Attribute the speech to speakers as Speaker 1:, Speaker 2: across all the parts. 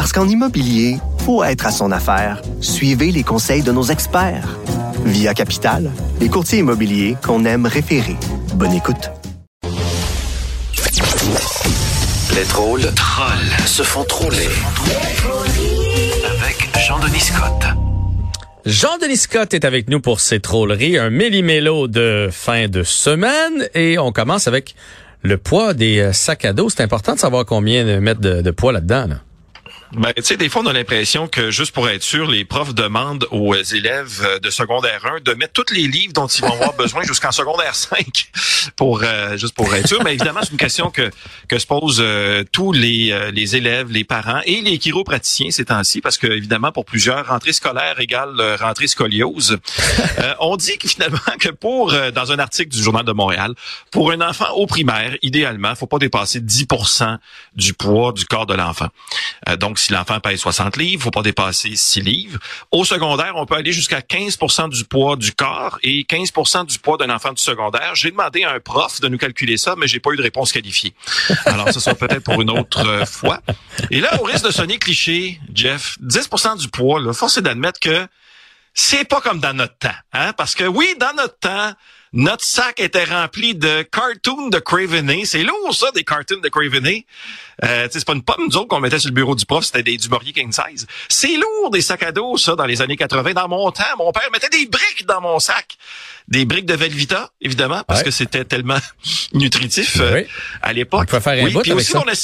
Speaker 1: Parce qu'en immobilier, faut être à son affaire. Suivez les conseils de nos experts. Via Capital, les courtiers immobiliers qu'on aime référer. Bonne écoute.
Speaker 2: Les drôles trolls se font troller. Avec Jean-Denis Scott.
Speaker 3: Jean-Denis Scott est avec nous pour ses trolleries, un méli-mélo de fin de semaine et on commence avec le poids des euh, sacs à dos. C'est important de savoir combien de mettre de, de poids là-dedans. Là.
Speaker 4: Ben, tu sais, des fois, on a l'impression que, juste pour être sûr, les profs demandent aux élèves de secondaire 1 de mettre tous les livres dont ils vont avoir besoin jusqu'en secondaire 5, pour euh, juste pour être sûr. Mais évidemment, c'est une question que, que se posent euh, tous les, euh, les élèves, les parents et les chiropraticiens ces temps-ci, parce que, évidemment, pour plusieurs, rentrée scolaire égale rentrée scoliose. on dit que, finalement, que pour, dans un article du Journal de Montréal, pour un enfant au primaire, idéalement, faut pas dépasser 10% du poids du corps de l'enfant. donc, si l'enfant pèse 60 livres, faut pas dépasser 6 livres. Au secondaire, on peut aller jusqu'à 15% du poids du corps et 15% du poids d'un enfant du secondaire. J'ai demandé à un prof de nous calculer ça, mais j'ai pas eu de réponse qualifiée. Alors, ce sera peut-être pour une autre euh, fois. Et là, au risque de sonner cliché, Jeff, 10% du poids, là, force est d'admettre que c'est pas comme dans notre temps, hein? Parce que oui, dans notre temps, notre sac était rempli de cartoons de Craveney. C'est lourd, ça, des cartoons de Craveney. Euh, c'est pas une pomme, nous qu'on mettait sur le bureau du prof, c'était des du King Size. C'est lourd, des sacs à dos, ça, dans les années 80. Dans mon temps, mon père mettait des briques dans mon sac. Des briques de Velvita, évidemment, parce que c'était tellement nutritif euh, à l'époque.
Speaker 3: On faire un
Speaker 4: oui,
Speaker 3: bout avec
Speaker 4: aussi,
Speaker 3: ça.
Speaker 4: on a,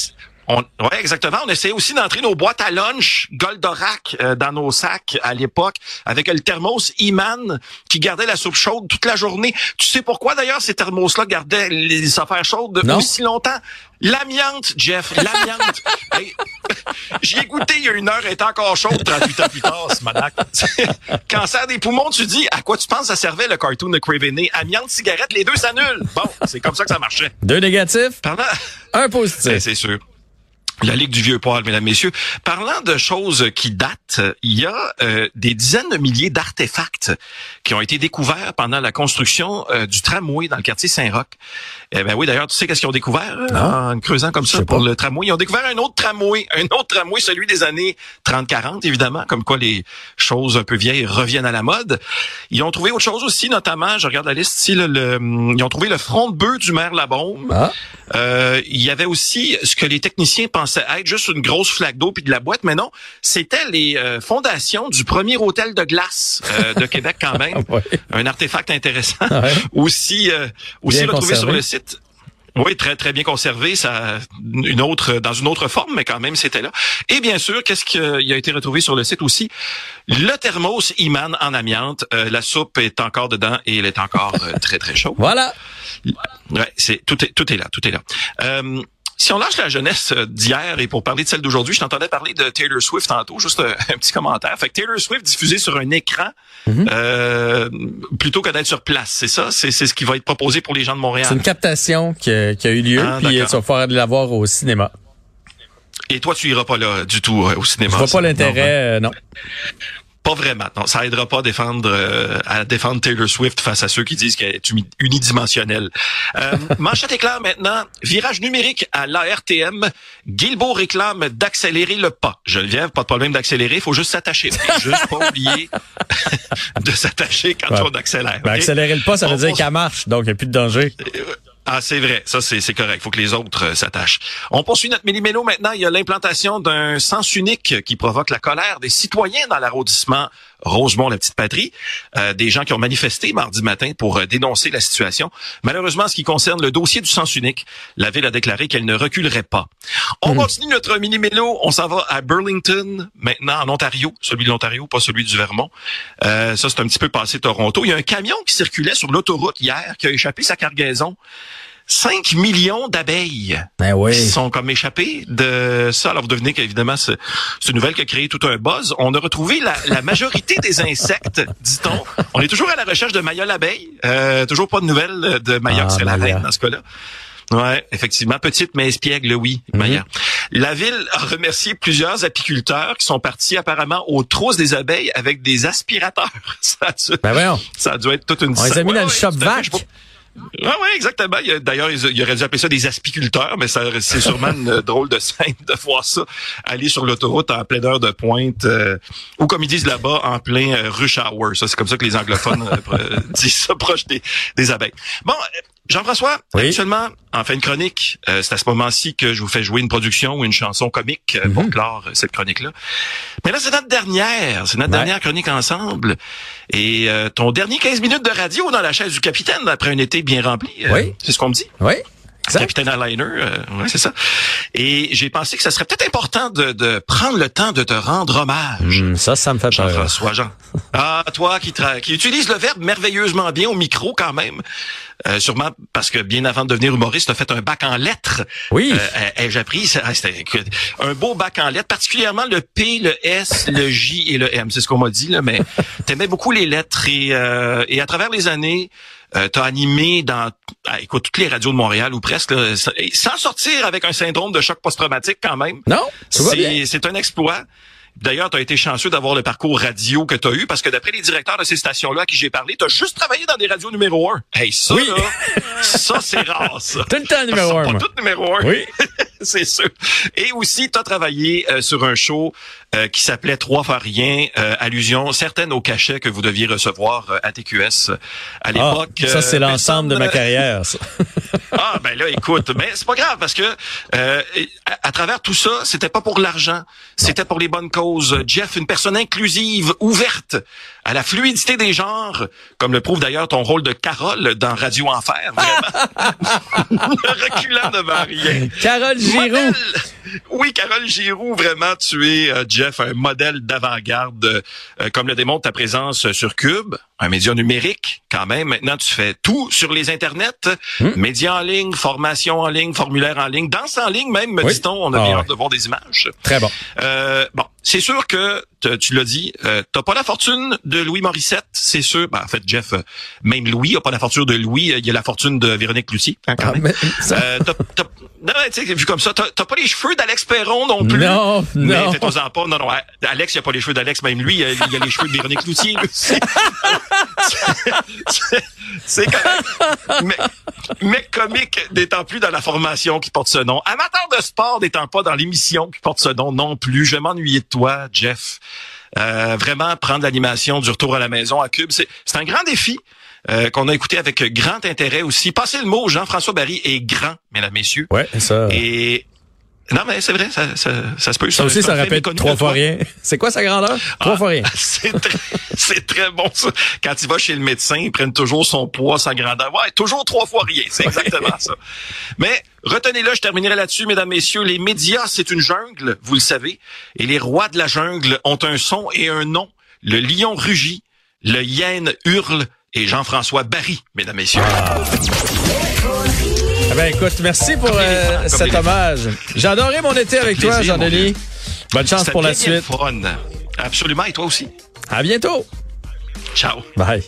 Speaker 4: on, ouais, exactement. On essayait aussi d'entrer nos boîtes à lunch Goldorak euh, dans nos sacs à l'époque avec le thermos Iman qui gardait la soupe chaude toute la journée. Tu sais pourquoi d'ailleurs ces thermos-là gardaient les affaires chaudes
Speaker 3: Non.
Speaker 4: aussi longtemps? L'amiante, Jeff, l'amiante. Hey, J'y ai goûté il y a une heure, elle est encore chaude 38 ans plus tard, ce manac. Cancer des poumons, tu dis, à quoi tu penses ça servait le cartoon de Craveney? Amiante, cigarette, les deux s'annulent. Bon, c'est comme ça que ça marchait.
Speaker 3: Deux négatifs,
Speaker 4: Pendant...
Speaker 3: un
Speaker 4: Ben,
Speaker 3: positif.
Speaker 4: c'est sûr. La Ligue du Vieux Poil, mesdames, messieurs. Parlant de choses qui datent, il y a euh, des dizaines de milliers d'artefacts qui ont été découverts pendant la construction euh, du tramway dans le quartier Saint-Roch. Eh ben oui, d'ailleurs, tu sais qu'est-ce qu'ils ont découvert euh, en creusant comme ça pour
Speaker 3: pas.
Speaker 4: le tramway? Ils ont découvert un autre tramway, un autre tramway, celui des années 30-40, évidemment, comme quoi les choses un peu vieilles reviennent à la mode. Ils ont trouvé autre chose aussi, notamment, je regarde la liste ici, le- le- ils ont trouvé le front de bœuf du maire Labaume.
Speaker 3: Ah,
Speaker 4: Euh, il y avait aussi ce que les techniciens pensaient être juste une grosse flaque d'eau puis de la boîte, mais non, c'était les euh, fondations du premier hôtel de glace euh, de Québec quand même.
Speaker 3: ouais.
Speaker 4: Un artefact intéressant.
Speaker 3: Ouais.
Speaker 4: aussi euh, aussi
Speaker 3: Bien
Speaker 4: retrouvé sur le site. Oui, très très bien conservé, ça une autre dans une autre forme, mais quand même c'était là. Et bien sûr, qu'est-ce qui euh, a été retrouvé sur le site aussi? Le thermos Iman en amiante. Euh, la soupe est encore dedans et elle est encore euh, très très chaude.
Speaker 3: Voilà.
Speaker 4: Ouais, c'est tout est tout est là, tout est là. Euh, si on lâche la jeunesse euh, d'hier et pour parler de celle d'aujourd'hui, je t'entendais parler de Taylor Swift tantôt, juste un, un petit commentaire. Fait que Taylor Swift diffusé sur un écran
Speaker 3: Mhm.
Speaker 4: euh, plutôt que d'être sur place, c'est ça C'est c'est ce qui va être proposé pour les gens de Montréal.
Speaker 3: C'est une captation qui a, qui a eu lieu,
Speaker 4: Ah,
Speaker 3: puis euh, tu vas pouvoir la voir au cinéma.
Speaker 4: Et toi, tu iras pas là du tout euh, au cinéma.
Speaker 3: Je vois pas l'intérêt, euh, non.
Speaker 4: Pas vraiment. Non, ça aidera pas à défendre euh, à défendre Taylor Swift face à ceux qui disent qu'elle est uni- unidimensionnelle. Euh, manchette éclair maintenant. Virage numérique à l'ARTM. Guilbeault réclame d'accélérer le pas. Geneviève, pas de problème d'accélérer, faut juste s'attacher. juste pas oublier de s'attacher quand
Speaker 3: Ouais.
Speaker 4: on accélère.
Speaker 3: Ben, accélérer le pas, ça veut dire qu'elle marche, donc il n'y a plus de danger.
Speaker 4: Ah, c'est vrai. Ça, c'est correct. faut que les autres euh, s'attachent. On poursuit notre millimélo maintenant. Il y a l'implantation d'un sens unique qui provoque la colère des citoyens dans l'arrondissement Rosemont-la-Petite-Patrie. Euh, des gens qui ont manifesté mardi matin pour euh, dénoncer la situation. Malheureusement, en ce qui concerne le dossier du sens unique, la ville a déclaré qu'elle ne reculerait pas. On continue notre mini-mélo. On s'en va à Burlington, maintenant en Ontario. Celui de l'Ontario, pas celui du Vermont. Euh, ça, c'est un petit peu passé Toronto. Il y a un camion qui circulait sur l'autoroute hier qui a échappé sa cargaison. 5 millions d'abeilles
Speaker 3: Ben oui.
Speaker 4: qui sont comme échappées de ça. Alors vous devinez qu'évidemment, c'est c'est une nouvelle qui a créé tout un buzz. On a retrouvé la, la majorité des insectes, dit-on. On est toujours à la recherche de Maya l'abeille. Euh, toujours pas de nouvelles de Maya,
Speaker 3: Ah,
Speaker 4: serait la reine dans ce cas-là. Ouais, effectivement, petite mais espiègle, oui, Maya. La ville a remercié plusieurs apiculteurs qui sont partis apparemment aux trousses des abeilles avec des aspirateurs. Ça a dû,
Speaker 3: Ben
Speaker 4: ça a dû être toute une
Speaker 3: On les a mis
Speaker 4: Ouais,
Speaker 3: dans le shop vac.
Speaker 4: Ah ouais, exactement. Il y a- D'ailleurs, ils, auraient dû appeler ça des aspiculteurs, mais c'est sûrement une drôle de scène de voir ça aller sur l'autoroute en pleine heure de pointe, euh, ou comme ils disent là-bas, en plein euh, rush hour. Ça, c'est comme ça que les anglophones euh, disent ça proche des, des abeilles. Bon, euh, Jean-François,
Speaker 3: Oui.
Speaker 4: habituellement, en fin de chronique, euh, c'est à ce moment-ci que je vous fais jouer une production ou une chanson comique euh,
Speaker 3: Mhm.
Speaker 4: pour clore euh, cette chronique-là. Mais là, c'est notre dernière, c'est notre
Speaker 3: Ouais.
Speaker 4: dernière chronique ensemble. Et euh, ton dernier 15 minutes de radio dans la chaise du capitaine après un été bien rempli.
Speaker 3: Oui.
Speaker 4: C'est ce qu'on me dit.
Speaker 3: Oui.
Speaker 4: Capitaine Airliner, euh, ouais, c'est ça. Et j'ai pensé que ça serait peut-être important de, de prendre le temps de te rendre hommage.
Speaker 3: Hum, ça, ça me fait peur.
Speaker 4: Jean-François Jean. Ah, toi qui, qui utilise le verbe merveilleusement bien au micro quand même. Euh, sûrement parce que bien avant de devenir humoriste, tu as fait un bac en lettres.
Speaker 3: Oui.
Speaker 4: Euh, ai-je appris? Ça- ah, C'était un beau bac en lettres, particulièrement le P, le S, le J et le M. C'est ce qu'on m'a dit, là, mais t'aimais beaucoup les lettres et, euh, et à travers les années, euh, t'as animé dans ah, écoute, toutes les radios de Montréal ou presque, là, sans- sortir avec un syndrome de choc post-traumatique quand même.
Speaker 3: Non?
Speaker 4: C'est un exploit. D'ailleurs, tu as été chanceux d'avoir le parcours radio que tu as eu parce que d'après les directeurs de ces stations-là à qui j'ai parlé, tu as juste travaillé dans des radios numéro un. Hey, ça,
Speaker 3: Oui.
Speaker 4: là, ça, c'est rare, ça.
Speaker 3: Tout le temps numéro un,
Speaker 4: pas numéro un.
Speaker 3: Oui.
Speaker 4: c'est sûr. Et aussi, tu as travaillé euh, sur un show euh, qui s'appelait Trois fois rien, euh, allusion certaine au cachet que vous deviez recevoir euh, à TQS euh, à
Speaker 3: Ah,
Speaker 4: l'époque.
Speaker 3: ça, c'est
Speaker 4: Euh,
Speaker 3: l'ensemble de ma
Speaker 4: personne-
Speaker 3: carrière, ça.
Speaker 4: ah ben là, écoute, mais c'est pas grave parce que euh, à, à travers tout ça, c'était pas pour l'argent, c'était pour les bonnes causes. Jeff, une personne inclusive, ouverte à la fluidité des genres, comme le prouve d'ailleurs ton rôle de Carole dans Radio Enfer, vraiment. Reculant devant rien.
Speaker 3: Carole Giroux.
Speaker 4: Oui, Carole Giroux, vraiment, tu es, euh, Jeff, un modèle d'avant-garde, euh, comme le démontre ta présence sur Cube, un média numérique, quand même. Maintenant, tu fais tout sur les internets,
Speaker 3: Hmm.
Speaker 4: médias en ligne, formation en ligne, formulaire en ligne, danse en ligne même, me
Speaker 3: Oui.
Speaker 4: dit-on. On a
Speaker 3: Ah
Speaker 4: bien
Speaker 3: ouais.
Speaker 4: hâte de voir des images.
Speaker 3: Très bon.
Speaker 4: Euh, bon, c'est sûr que t- tu l'as dit, euh, t'as pas la fortune de Louis Morissette, c'est sûr. Ben, en fait, Jeff, euh, même Louis a pas la fortune de Louis. euh, Il y a la fortune de Véronique Lucie, hein, quand
Speaker 3: Ah,
Speaker 4: même.
Speaker 3: ça-
Speaker 4: Euh, t'as- t'as- non, tu sais, vu comme ça, t'as pas les cheveux d'Alex Perron non plus.
Speaker 3: Non,
Speaker 4: Mais
Speaker 3: non.
Speaker 4: pas. Non, non, Alex, il a pas les cheveux d'Alex, même lui, il a, il a les cheveux de Véronique Loutier. C'est- même... Mais, mais comique n'étant plus dans la formation qui porte ce nom. Amateur de sport n'étant pas dans l'émission qui porte ce nom non plus. Je vais m'ennuyer de toi, Jeff. Euh, vraiment, prendre l'animation du retour à la maison à Cube, c'est c'est un grand défi. euh, qu'on a écouté avec grand intérêt aussi. Passez le mot, Jean-François Barry est grand, mesdames, messieurs.
Speaker 3: Ouais, ça.
Speaker 4: Et non, mais c'est vrai, ça, ça, ça se peut.
Speaker 3: Ça aussi, ça
Speaker 4: fait
Speaker 3: répète
Speaker 4: méconnu
Speaker 3: trois fois rien. C'est quoi sa grandeur? Trois
Speaker 4: Ah,
Speaker 3: fois rien.
Speaker 4: C'est très, c'est très bon, ça. Quand il va chez le médecin, ils prennent toujours son poids, sa grandeur. Ouais, toujours trois fois rien. C'est exactement ça. Mais retenez-le, je terminerai là-dessus, mesdames, messieurs. Les médias, c'est une jungle, vous le savez. Et les rois de la jungle ont un son et un nom. Le lion rugit, le hyène hurle et Jean-François Barry, mesdames, messieurs.
Speaker 3: Eh ben, écoute, merci pour euh, cet hommage. J'ai adoré mon été avec toi,
Speaker 4: plaisir,
Speaker 3: Jean-Denis. Bonne chance pour la suite.
Speaker 4: fun. Absolument, et toi aussi.
Speaker 3: À bientôt.
Speaker 4: Ciao.
Speaker 3: Bye.